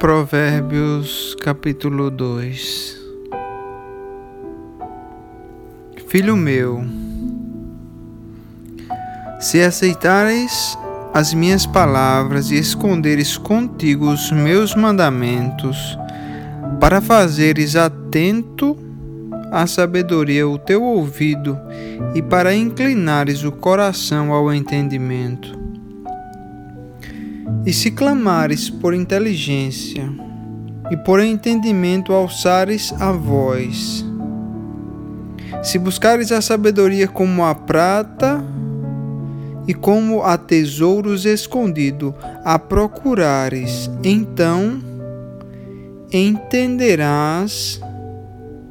Provérbios capítulo 2 Filho meu, se aceitares as minhas palavras e esconderes contigo os meus mandamentos, para fazeres atento à sabedoria o teu ouvido e para inclinares o coração ao entendimento, e se clamares por inteligência e por entendimento alçares a voz, se buscares a sabedoria como a prata e como a tesouros escondido a procurares, então entenderás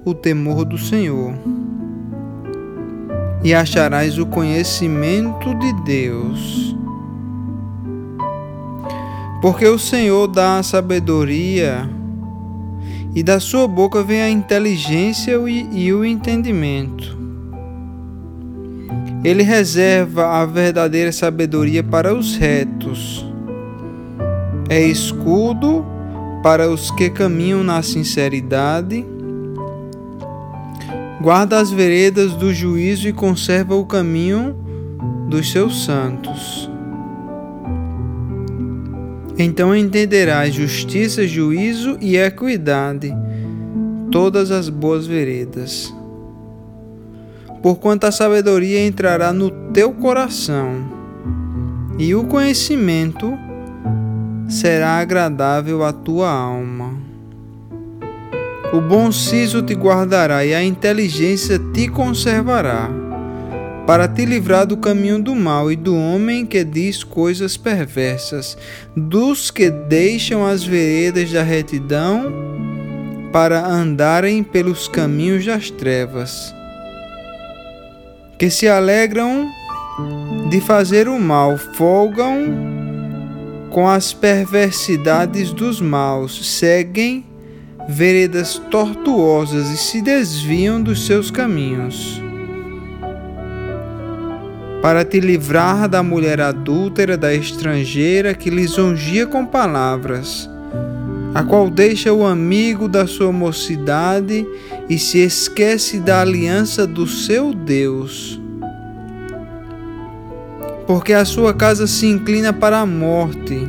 o temor do Senhor e acharás o conhecimento de Deus. Porque o Senhor dá a sabedoria, e da sua boca vem a inteligência e o entendimento. Ele reserva a verdadeira sabedoria para os retos. É escudo para os que caminham na sinceridade. Guarda as veredas do juízo e conserva o caminho dos seus santos. Então entenderás justiça, juízo e equidade, todas as boas veredas. Porquanto a sabedoria entrará no teu coração, e o conhecimento será agradável à tua alma. O bom siso te guardará e a inteligência te conservará para te livrar do caminho do mal e do homem que diz coisas perversas, dos que deixam as veredas da retidão para andarem pelos caminhos das trevas, que se alegram de fazer o mal, folgam com as perversidades dos maus, seguem veredas tortuosas e se desviam dos seus caminhos para te livrar da mulher adúltera, da estrangeira que lisonjia com palavras, a qual deixa o amigo da sua mocidade e se esquece da aliança do seu Deus. Porque a sua casa se inclina para a morte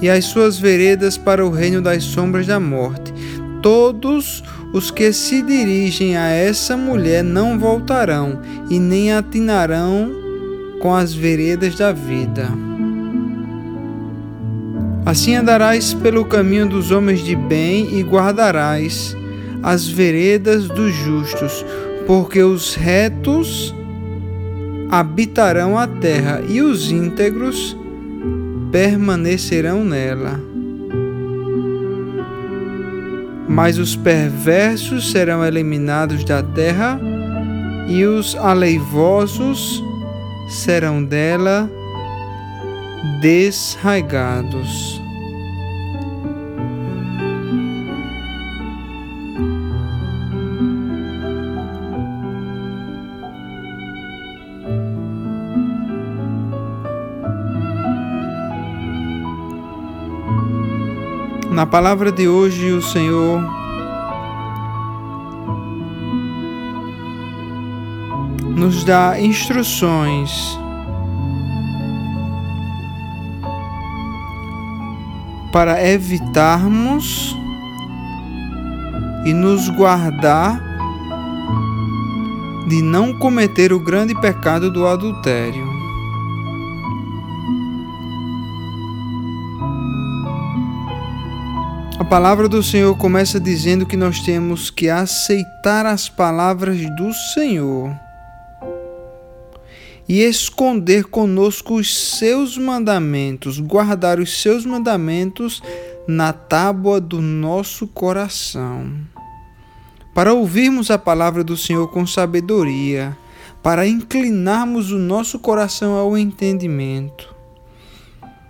e as suas veredas para o reino das sombras da morte. Todos os que se dirigem a essa mulher não voltarão e nem atinarão com as veredas da vida. Assim andarás pelo caminho dos homens de bem e guardarás as veredas dos justos, porque os retos habitarão a terra e os íntegros permanecerão nela mas os perversos serão eliminados da terra e os aleivosos serão dela desraigados. Na palavra de hoje, o Senhor nos dá instruções para evitarmos e nos guardar de não cometer o grande pecado do adultério. Palavra do Senhor começa dizendo que nós temos que aceitar as palavras do Senhor e esconder conosco os seus mandamentos, guardar os seus mandamentos na tábua do nosso coração. Para ouvirmos a palavra do Senhor com sabedoria, para inclinarmos o nosso coração ao entendimento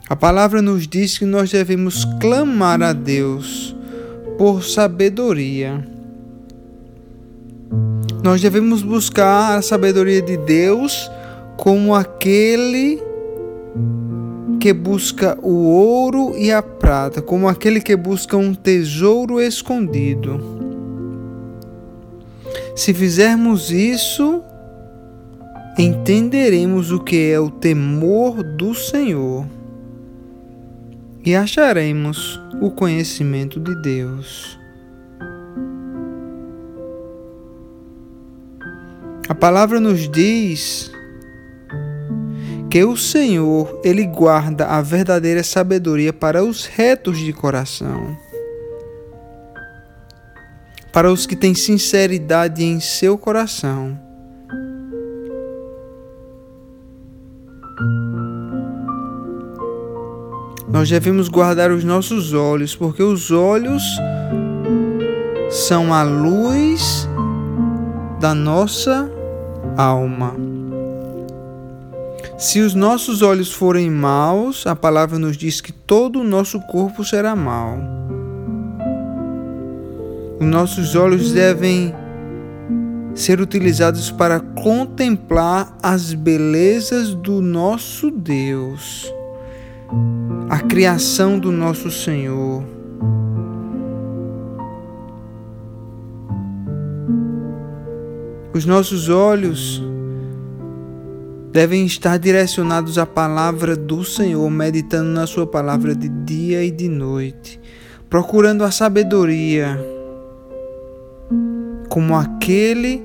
a palavra nos diz que nós devemos clamar a Deus por sabedoria. Nós devemos buscar a sabedoria de Deus como aquele que busca o ouro e a prata, como aquele que busca um tesouro escondido. Se fizermos isso, entenderemos o que é o temor do Senhor e acharemos o conhecimento de Deus. A palavra nos diz que o Senhor, ele guarda a verdadeira sabedoria para os retos de coração. Para os que têm sinceridade em seu coração. Nós devemos guardar os nossos olhos, porque os olhos são a luz da nossa alma. Se os nossos olhos forem maus, a palavra nos diz que todo o nosso corpo será mau. Os nossos olhos devem ser utilizados para contemplar as belezas do nosso Deus, a criação do nosso Senhor. Os nossos olhos devem estar direcionados à palavra do Senhor, meditando na Sua palavra de dia e de noite, procurando a sabedoria, como aquele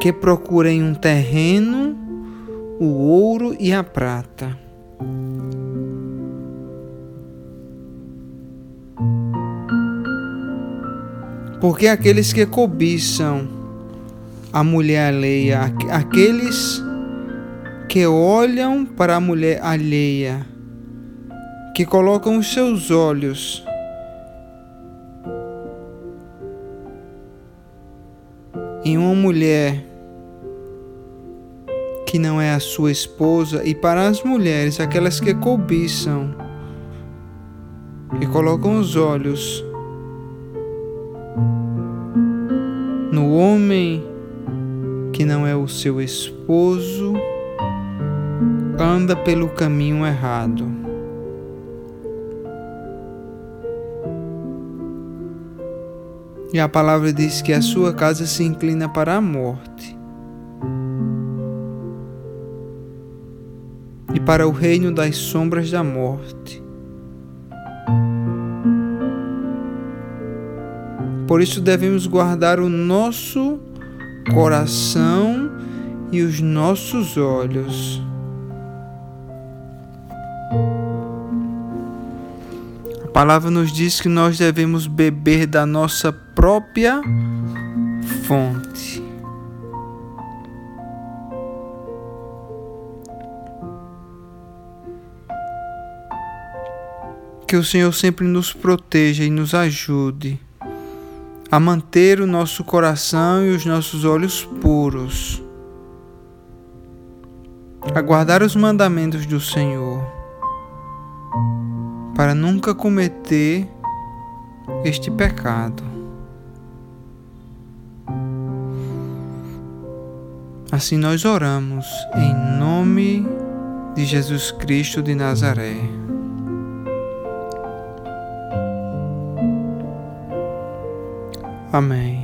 que procura em um terreno o ouro e a prata. Porque aqueles que cobiçam a mulher alheia, aqueles que olham para a mulher alheia, que colocam os seus olhos em uma mulher que não é a sua esposa, e para as mulheres, aquelas que cobiçam, que colocam os olhos no homem que não é o seu esposo, anda pelo caminho errado. E a palavra diz que a sua casa se inclina para a morte e para o reino das sombras da morte. Por isso devemos guardar o nosso coração e os nossos olhos. A palavra nos diz que nós devemos beber da nossa própria fonte. Que o Senhor sempre nos proteja e nos ajude a manter o nosso coração e os nossos olhos puros, a guardar os mandamentos do Senhor, para nunca cometer este pecado. Assim nós oramos em nome de Jesus Cristo de Nazaré. Amém.